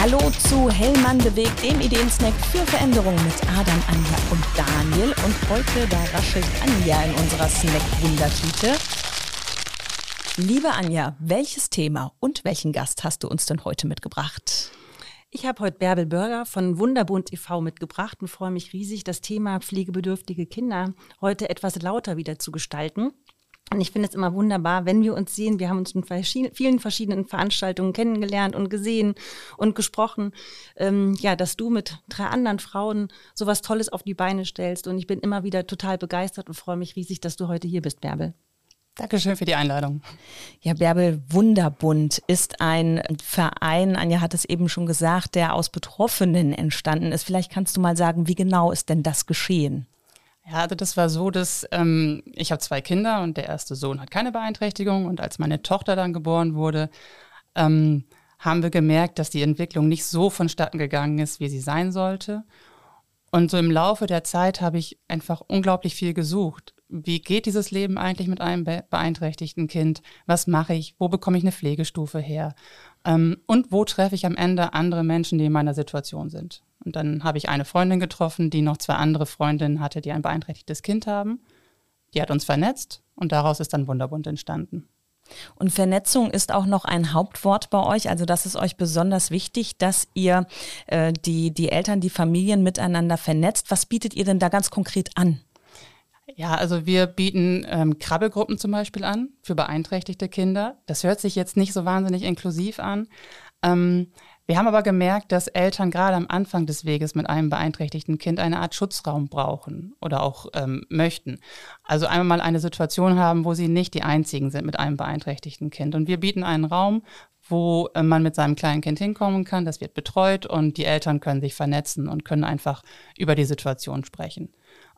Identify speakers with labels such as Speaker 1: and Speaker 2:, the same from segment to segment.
Speaker 1: Hallo zu Hellmann bewegt, dem Ideensnack für Veränderung mit Adam, Anja und Daniel. Und heute, da raschelt Anja in unserer Snack-Wundertüte. Liebe Anja, welches Thema und welchen Gast hast du uns denn heute mitgebracht?
Speaker 2: Ich habe heute Bärbel Bürger von Wunderbund e.V. mitgebracht und freue mich riesig, das Thema pflegebedürftige Kinder heute etwas lauter wieder zu gestalten. Und ich finde es immer wunderbar, wenn wir uns sehen. Wir haben uns in vielen verschiedenen Veranstaltungen kennengelernt und gesehen und gesprochen. Ähm, ja, dass du mit drei anderen Frauen sowas Tolles auf die Beine stellst. Und ich bin immer wieder total begeistert und freue mich riesig, dass du heute hier bist, Bärbel.
Speaker 3: Dankeschön für die Einladung.
Speaker 1: Ja, Bärbel Wunderbund ist ein Verein, Anja hat es eben schon gesagt, der aus Betroffenen entstanden ist. Vielleicht kannst du mal sagen, wie genau ist denn das geschehen?
Speaker 3: Ja, also das war so, dass ähm, ich habe zwei Kinder und der erste Sohn hat keine Beeinträchtigung und als meine Tochter dann geboren wurde, ähm, haben wir gemerkt, dass die Entwicklung nicht so vonstatten gegangen ist, wie sie sein sollte. Und so im Laufe der Zeit habe ich einfach unglaublich viel gesucht. Wie geht dieses Leben eigentlich mit einem beeinträchtigten Kind? Was mache ich? Wo bekomme ich eine Pflegestufe her? Ähm, und wo treffe ich am Ende andere Menschen, die in meiner Situation sind? Und dann habe ich eine Freundin getroffen, die noch zwei andere Freundinnen hatte, die ein beeinträchtigtes Kind haben. Die hat uns vernetzt und daraus ist dann Wunderbund entstanden.
Speaker 1: Und Vernetzung ist auch noch ein Hauptwort bei euch. Also das ist euch besonders wichtig, dass ihr äh, die, die Eltern, die Familien miteinander vernetzt. Was bietet ihr denn da ganz konkret an?
Speaker 3: Ja, also wir bieten ähm, Krabbelgruppen zum Beispiel an für beeinträchtigte Kinder. Das hört sich jetzt nicht so wahnsinnig inklusiv an. Ähm, wir haben aber gemerkt, dass Eltern gerade am Anfang des Weges mit einem beeinträchtigten Kind eine Art Schutzraum brauchen oder auch ähm, möchten. Also einmal eine Situation haben, wo sie nicht die einzigen sind mit einem beeinträchtigten Kind. Und wir bieten einen Raum, wo äh, man mit seinem kleinen Kind hinkommen kann. Das wird betreut und die Eltern können sich vernetzen und können einfach über die Situation sprechen.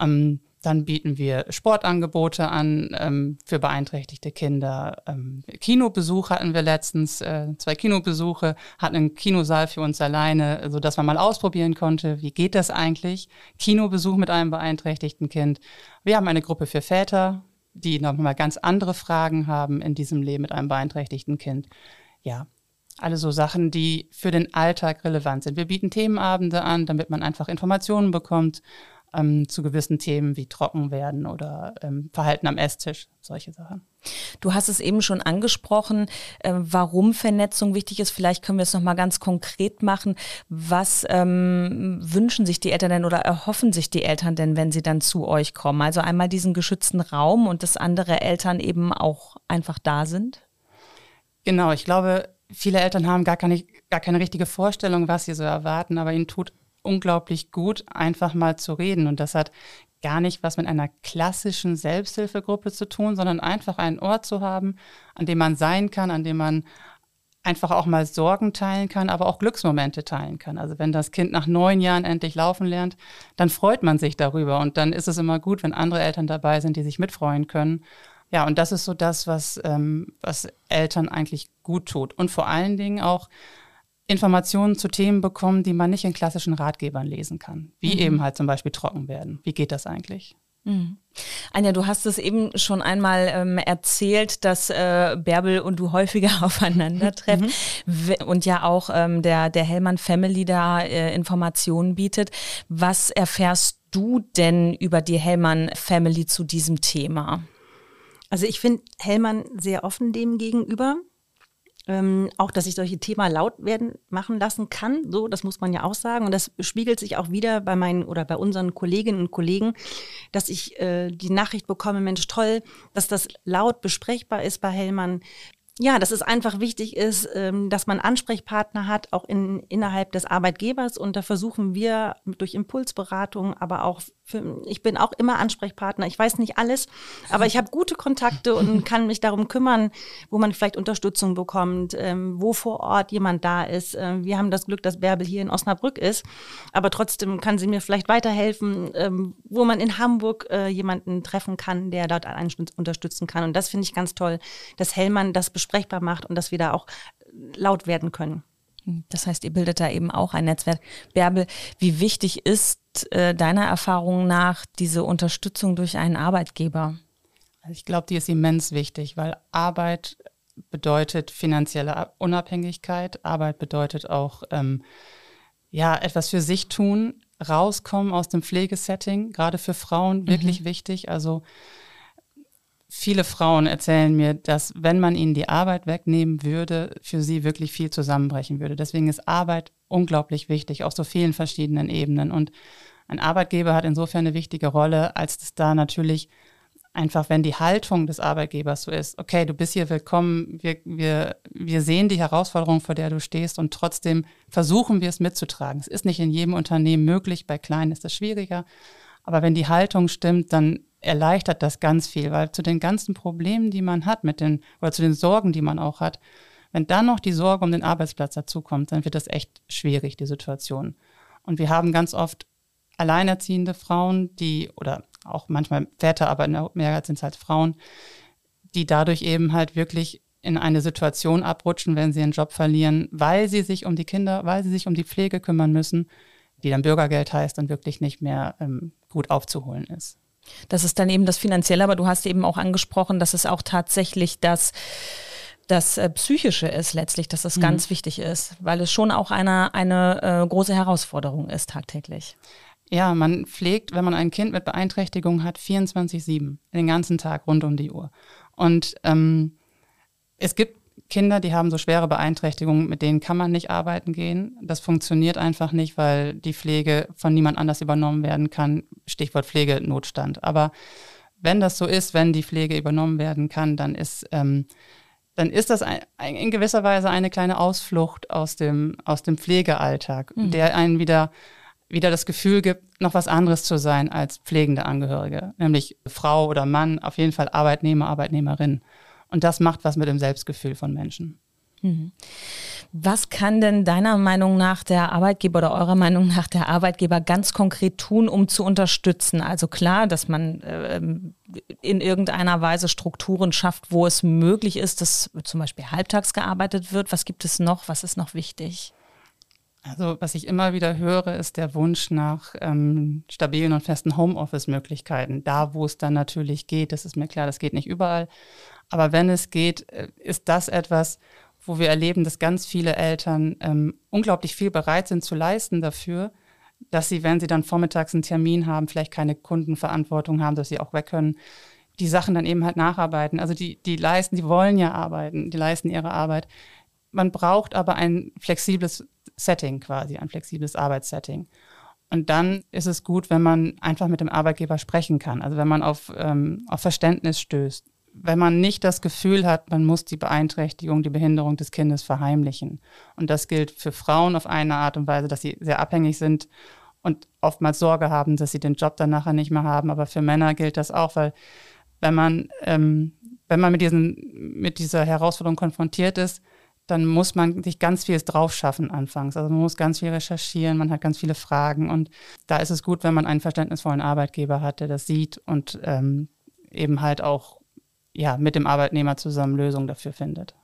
Speaker 3: Ähm, dann bieten wir Sportangebote an ähm, für beeinträchtigte Kinder. Ähm, Kinobesuch hatten wir letztens, äh, zwei Kinobesuche, hatten einen Kinosaal für uns alleine, so dass man mal ausprobieren konnte, wie geht das eigentlich? Kinobesuch mit einem beeinträchtigten Kind. Wir haben eine Gruppe für Väter, die nochmal ganz andere Fragen haben in diesem Leben mit einem beeinträchtigten Kind. Ja, alle so Sachen, die für den Alltag relevant sind. Wir bieten Themenabende an, damit man einfach Informationen bekommt ähm, zu gewissen Themen wie Trockenwerden oder ähm, Verhalten am Esstisch, solche Sachen.
Speaker 1: Du hast es eben schon angesprochen, äh, warum Vernetzung wichtig ist. Vielleicht können wir es nochmal ganz konkret machen. Was ähm, wünschen sich die Eltern denn oder erhoffen sich die Eltern denn, wenn sie dann zu euch kommen? Also einmal diesen geschützten Raum und dass andere Eltern eben auch einfach da sind?
Speaker 3: Genau, ich glaube, viele Eltern haben gar keine, gar keine richtige Vorstellung, was sie so erwarten, aber ihnen tut unglaublich gut, einfach mal zu reden. Und das hat gar nicht was mit einer klassischen Selbsthilfegruppe zu tun, sondern einfach einen Ort zu haben, an dem man sein kann, an dem man einfach auch mal Sorgen teilen kann, aber auch Glücksmomente teilen kann. Also wenn das Kind nach neun Jahren endlich laufen lernt, dann freut man sich darüber. Und dann ist es immer gut, wenn andere Eltern dabei sind, die sich mitfreuen können. Ja, und das ist so das, was, ähm, was Eltern eigentlich gut tut. Und vor allen Dingen auch Informationen zu Themen bekommen, die man nicht in klassischen Ratgebern lesen kann. Wie mhm. eben halt zum Beispiel trocken werden. Wie geht das eigentlich?
Speaker 1: Mhm. Anja, du hast es eben schon einmal ähm, erzählt, dass äh, Bärbel und du häufiger aufeinandertreffen mhm. und ja auch ähm, der, der Hellmann Family da äh, Informationen bietet. Was erfährst du denn über die Hellmann Family zu diesem Thema?
Speaker 2: Also ich finde Hellmann sehr offen dem gegenüber. Ähm, auch, dass ich solche Themen laut werden machen lassen kann. So, das muss man ja auch sagen. Und das spiegelt sich auch wieder bei meinen oder bei unseren Kolleginnen und Kollegen, dass ich äh, die Nachricht bekomme, Mensch, toll, dass das laut besprechbar ist bei Hellmann. Ja, dass es einfach wichtig ist, ähm, dass man Ansprechpartner hat, auch in, innerhalb des Arbeitgebers. Und da versuchen wir durch Impulsberatung, aber auch für, ich bin auch immer Ansprechpartner. Ich weiß nicht alles, aber ich habe gute Kontakte und kann mich darum kümmern, wo man vielleicht Unterstützung bekommt, ähm, wo vor Ort jemand da ist. Ähm, wir haben das Glück, dass Bärbel hier in Osnabrück ist, aber trotzdem kann sie mir vielleicht weiterhelfen, ähm, wo man in Hamburg äh, jemanden treffen kann, der dort einen unterstützen kann. Und das finde ich ganz toll, dass Hellmann das besprechbar macht und dass wir da auch laut werden können.
Speaker 1: Das heißt, ihr bildet da eben auch ein Netzwerk. Bärbel, wie wichtig ist äh, deiner Erfahrung nach diese Unterstützung durch einen Arbeitgeber?
Speaker 3: Also ich glaube, die ist immens wichtig, weil Arbeit bedeutet finanzielle Unabhängigkeit. Arbeit bedeutet auch, ähm, ja, etwas für sich tun, rauskommen aus dem Pflegesetting, gerade für Frauen wirklich mhm. wichtig. Also viele Frauen erzählen mir, dass wenn man ihnen die Arbeit wegnehmen würde, für sie wirklich viel zusammenbrechen würde. Deswegen ist Arbeit unglaublich wichtig auf so vielen verschiedenen Ebenen. Und ein Arbeitgeber hat insofern eine wichtige Rolle, als dass da natürlich einfach, wenn die Haltung des Arbeitgebers so ist, okay, du bist hier willkommen, wir, wir, wir sehen die Herausforderung, vor der du stehst und trotzdem versuchen wir es mitzutragen. Es ist nicht in jedem Unternehmen möglich, bei kleinen ist es schwieriger. Aber wenn die Haltung stimmt, dann erleichtert das ganz viel, weil zu den ganzen Problemen, die man hat, mit den, oder zu den Sorgen, die man auch hat, wenn dann noch die Sorge um den Arbeitsplatz dazukommt, dann wird das echt schwierig, die Situation. Und wir haben ganz oft alleinerziehende Frauen, die, oder auch manchmal Väter, aber in der sind es halt Frauen, die dadurch eben halt wirklich in eine Situation abrutschen, wenn sie ihren Job verlieren, weil sie sich um die Kinder, weil sie sich um die Pflege kümmern müssen, die dann Bürgergeld heißt und wirklich nicht mehr ähm, gut aufzuholen ist.
Speaker 1: Das ist dann eben das Finanzielle, aber du hast eben auch angesprochen, dass es auch tatsächlich das das äh, Psychische ist letztlich, dass das mhm. ganz wichtig ist, weil es schon auch eine, eine äh, große Herausforderung ist tagtäglich.
Speaker 3: Ja, man pflegt, wenn man ein Kind mit Beeinträchtigung hat, 24-7, den ganzen Tag rund um die Uhr. Und ähm, es gibt Kinder, die haben so schwere Beeinträchtigungen, mit denen kann man nicht arbeiten gehen. Das funktioniert einfach nicht, weil die Pflege von niemand anders übernommen werden kann. Stichwort Pflegenotstand. Aber wenn das so ist, wenn die Pflege übernommen werden kann, dann ist, ähm, dann ist das ein, in gewisser Weise eine kleine Ausflucht aus dem, aus dem Pflegealltag, mhm. der einen wieder wieder das Gefühl gibt, noch was anderes zu sein als pflegende Angehörige, nämlich Frau oder Mann, auf jeden Fall Arbeitnehmer, Arbeitnehmerin. Und das macht was mit dem Selbstgefühl von Menschen.
Speaker 1: Mhm. Was kann denn deiner Meinung nach der Arbeitgeber oder eurer Meinung nach der Arbeitgeber ganz konkret tun, um zu unterstützen? Also klar, dass man äh, in irgendeiner Weise Strukturen schafft, wo es möglich ist, dass zum Beispiel halbtags gearbeitet wird. Was gibt es noch? Was ist noch wichtig?
Speaker 3: Also was ich immer wieder höre, ist der Wunsch nach ähm, stabilen und festen Homeoffice-Möglichkeiten. Da, wo es dann natürlich geht, das ist mir klar, das geht nicht überall. Aber wenn es geht, äh, ist das etwas, wo wir erleben, dass ganz viele Eltern ähm, unglaublich viel bereit sind zu leisten dafür, dass sie, wenn sie dann vormittags einen Termin haben, vielleicht keine Kundenverantwortung haben, dass sie auch weg können, die Sachen dann eben halt nacharbeiten. Also die, die leisten, die wollen ja arbeiten, die leisten ihre Arbeit. Man braucht aber ein flexibles Setting quasi, ein flexibles Arbeitssetting. Und dann ist es gut, wenn man einfach mit dem Arbeitgeber sprechen kann, also wenn man auf, ähm, auf Verständnis stößt wenn man nicht das Gefühl hat, man muss die Beeinträchtigung, die Behinderung des Kindes verheimlichen. Und das gilt für Frauen auf eine Art und Weise, dass sie sehr abhängig sind und oftmals Sorge haben, dass sie den Job dann nachher nicht mehr haben. Aber für Männer gilt das auch, weil wenn man, ähm, wenn man mit, diesen, mit dieser Herausforderung konfrontiert ist, dann muss man sich ganz vieles drauf schaffen anfangs. Also man muss ganz viel recherchieren, man hat ganz viele Fragen und da ist es gut, wenn man einen verständnisvollen Arbeitgeber hat, der das sieht und ähm, eben halt auch ja, mit dem Arbeitnehmer zusammen Lösungen dafür findet.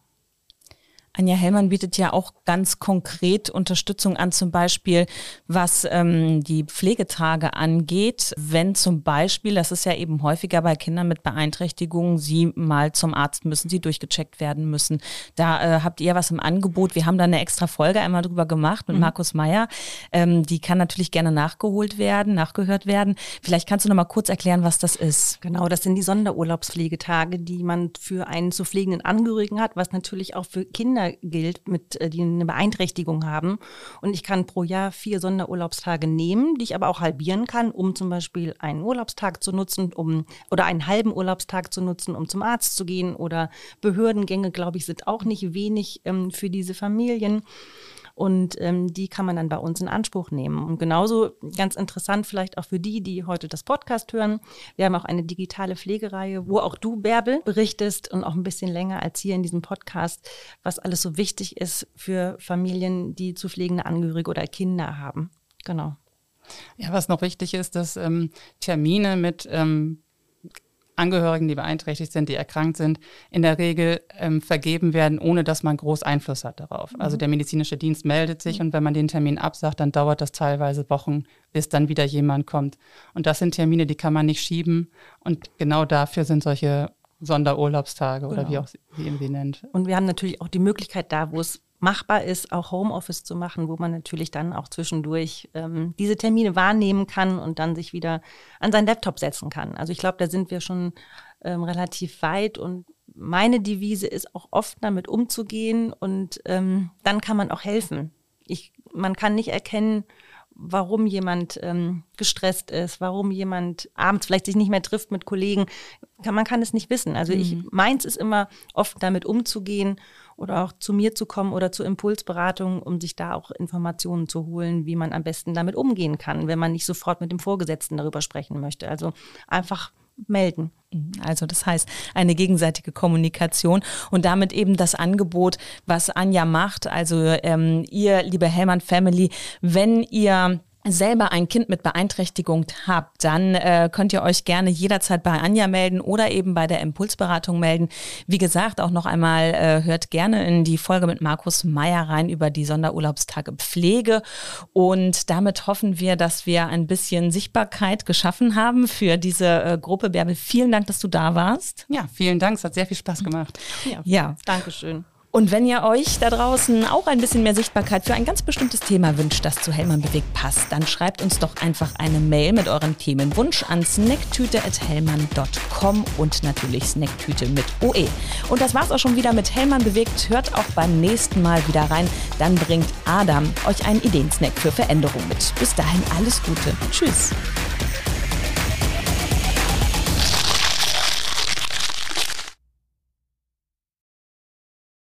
Speaker 1: Anja Hellmann bietet ja auch ganz konkret Unterstützung an, zum Beispiel was ähm, die Pflegetage angeht. Wenn zum Beispiel, das ist ja eben häufiger bei Kindern mit Beeinträchtigungen, sie mal zum Arzt müssen, sie durchgecheckt werden müssen. Da äh, habt ihr was im Angebot. Wir haben da eine extra Folge einmal drüber gemacht mit mhm. Markus Meyer. Ähm, die kann natürlich gerne nachgeholt werden, nachgehört werden. Vielleicht kannst du noch mal kurz erklären, was das ist.
Speaker 2: Genau, das sind die Sonderurlaubspflegetage, die man für einen zu pflegenden Angehörigen hat, was natürlich auch für Kinder Kinder gilt, mit, äh, die eine Beeinträchtigung haben. Und ich kann pro Jahr vier Sonderurlaubstage nehmen, die ich aber auch halbieren kann, um zum Beispiel einen Urlaubstag zu nutzen, um oder einen halben Urlaubstag zu nutzen, um zum Arzt zu gehen oder Behördengänge, glaube ich, sind auch nicht wenig ähm, für diese Familien. Und ähm, die kann man dann bei uns in Anspruch nehmen. Und genauso ganz interessant vielleicht auch für die, die heute das Podcast hören. Wir haben auch eine digitale Pflegereihe, wo auch du, Bärbel, berichtest und auch ein bisschen länger als hier in diesem Podcast, was alles so wichtig ist für Familien, die zu pflegende Angehörige oder Kinder haben. Genau.
Speaker 3: Ja, was noch wichtig ist, dass ähm, Termine mit ähm, Angehörigen, die beeinträchtigt sind, die erkrankt sind, in der Regel ähm, vergeben werden, ohne dass man groß Einfluss hat darauf. Mhm. Also der medizinische Dienst meldet sich mhm. und wenn man den Termin absagt, dann dauert das teilweise Wochen, bis dann wieder jemand kommt. Und das sind Termine, die kann man nicht schieben. Und genau dafür sind solche Sonderurlaubstage oder
Speaker 2: Genau.
Speaker 3: wie auch sie sie irgendwie nennt.
Speaker 2: Und wir haben natürlich auch die Möglichkeit da, wo es machbar ist, auch Homeoffice zu machen, wo man natürlich dann auch zwischendurch ähm, diese Termine wahrnehmen kann und dann sich wieder an seinen Laptop setzen kann. Also ich glaube, da sind wir schon ähm, relativ weit und meine Devise ist auch oft damit umzugehen und ähm, dann kann man auch helfen. Ich, man kann nicht erkennen, warum jemand ähm, gestresst ist, warum jemand abends vielleicht sich nicht mehr trifft mit Kollegen. Kann, man kann es nicht wissen. Also ich, meins ist immer oft damit umzugehen oder auch zu mir zu kommen oder zur Impulsberatung, um sich da auch Informationen zu holen, wie man am besten damit umgehen kann, wenn man nicht sofort mit dem Vorgesetzten darüber sprechen möchte. Also einfach melden.
Speaker 1: Also das heißt eine gegenseitige Kommunikation und damit eben das Angebot, was Anja macht. Also ähm, ihr, liebe Hellmann Family, wenn ihr selber ein Kind mit Beeinträchtigung habt, dann äh, könnt ihr euch gerne jederzeit bei Anja melden oder eben bei der Impulsberatung melden. Wie gesagt, auch noch einmal äh, hört gerne in die Folge mit Markus Meyer rein über die Sonderurlaubstage Pflege. Und damit hoffen wir, dass wir ein bisschen Sichtbarkeit geschaffen haben für diese äh, Gruppe. Bärbel, vielen Dank, dass du da warst.
Speaker 3: Ja, vielen Dank, es hat sehr viel Spaß gemacht.
Speaker 2: Ja,
Speaker 1: Ja.
Speaker 2: Dankeschön.
Speaker 1: Und wenn ihr euch da draußen auch ein bisschen mehr Sichtbarkeit für ein ganz bestimmtes Thema wünscht, das zu Hellmann bewegt passt, dann schreibt uns doch einfach eine Mail mit eurem Themenwunsch an snacktüte.hellmann.com und natürlich Snacktüte mit OE. Und das war's auch schon wieder mit Hellmann bewegt. Hört auch beim nächsten Mal wieder rein. Dann bringt Adam euch einen Ideensnack für Veränderung mit. Bis dahin alles Gute. Tschüss.